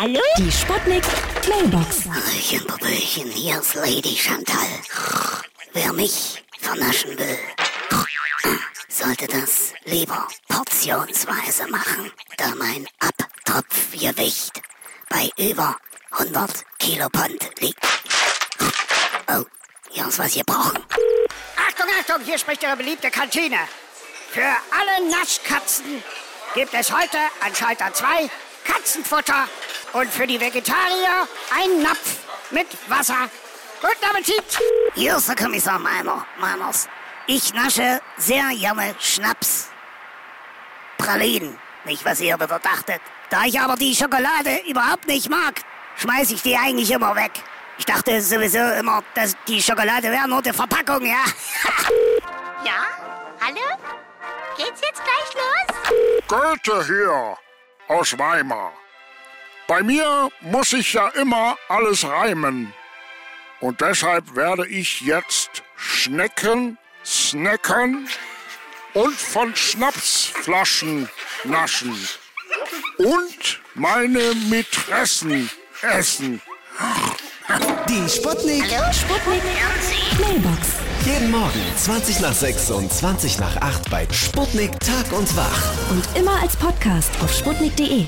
Hallo? Die Sputnik Mailbox. Hallöchen, Popöchen, hier ist Lady Chantal. Wer mich vernaschen will, sollte das lieber portionsweise machen, da mein Abtropfgewicht bei über 100 Kilopond liegt. Oh, hier ist was gebrochen. Achtung, Achtung, hier spricht Ihre beliebte Kantine. Für alle Naschkatzen gibt es heute an Schalter 2 Katzenfutter und für die Vegetarier ein Napf mit Wasser. Guten Appetit! Hier ist der Kommissar Meiner, Meiners. Ich nasche sehr gerne Schnaps. Pralinen, nicht was ihr wieder dachtet. Da ich aber die Schokolade überhaupt nicht mag, schmeiß ich die eigentlich immer weg. Ich dachte sowieso immer, dass die Schokolade wäre nur die Verpackung, ja? Ja? Hallo? Geht's jetzt gleich los? Goethe hier aus Weimar. Bei mir muss sich ja immer alles reimen. Und deshalb werde ich jetzt Schnecken, snacken und von Schnapsflaschen naschen. Und meine Mätressen essen. Die Sputnik. Sputnik Mailbox. Jeden Morgen 20 nach 6 und 20 nach 8 bei Sputnik Tag und Wach. Und immer als Podcast auf sputnik.de.